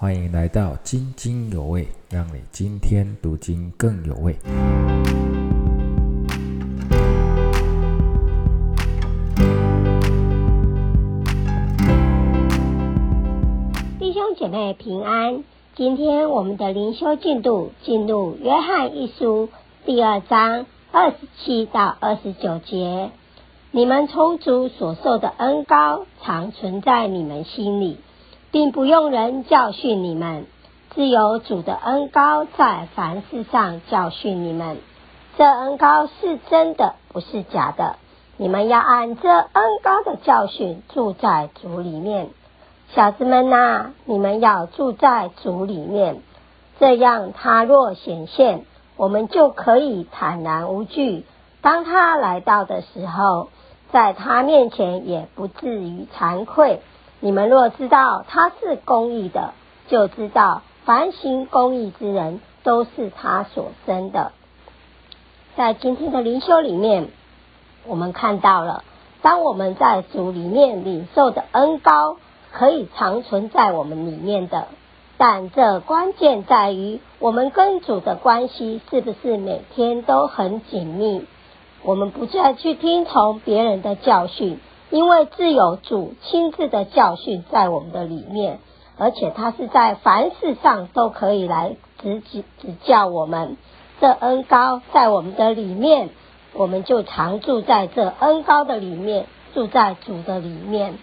欢迎来到津津有味，让你今天读经更有味。弟兄姐妹平安，今天我们的灵修进度进入约翰一书第二章二十七到二十九节。你们充足所受的恩高常存在你们心里。并不用人教训你们，自有主的恩高在凡事上教训你们。这恩高是真的，不是假的。你们要按这恩高的教训住在主里面。小子们呐，你们要住在主里面，这样他若显现，我们就可以坦然无惧。当他来到的时候，在他面前也不至于惭愧。你们若知道他是公义的，就知道凡行公义之人都是他所生的。在今天的灵修里面，我们看到了，当我们在主里面领受的恩高，可以长存在我们里面的。但这关键在于，我们跟主的关系是不是每天都很紧密？我们不再去听从别人的教训。因为自有主亲自的教训在我们的里面，而且他是在凡事上都可以来指指指教我们。这恩高在我们的里面，我们就常住在这恩高的里面，住在主的里面，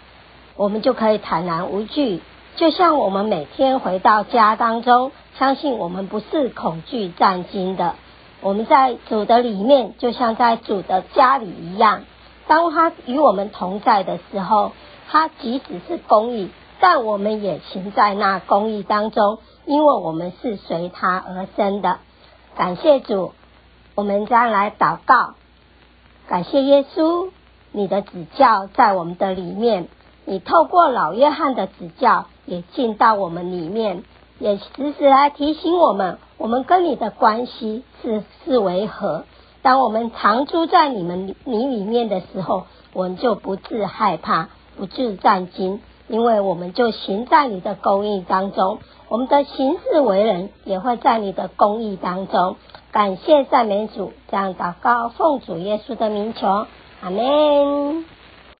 我们就可以坦然无惧。就像我们每天回到家当中，相信我们不是恐惧战惊的。我们在主的里面，就像在主的家里一样。当他与我们同在的时候，他即使是公义，但我们也行在那公义当中，因为我们是随他而生的。感谢主，我们将来祷告。感谢耶稣，你的指教在我们的里面，你透过老约翰的指教也进到我们里面，也时时来提醒我们，我们跟你的关系是是为何。当我们常住在你们你里面的时候，我们就不自害怕，不自战惊，因为我们就行在你的公义当中，我们的行事为人也会在你的公义当中。感谢赞美主，这样祷告，奉主耶稣的名求，阿门。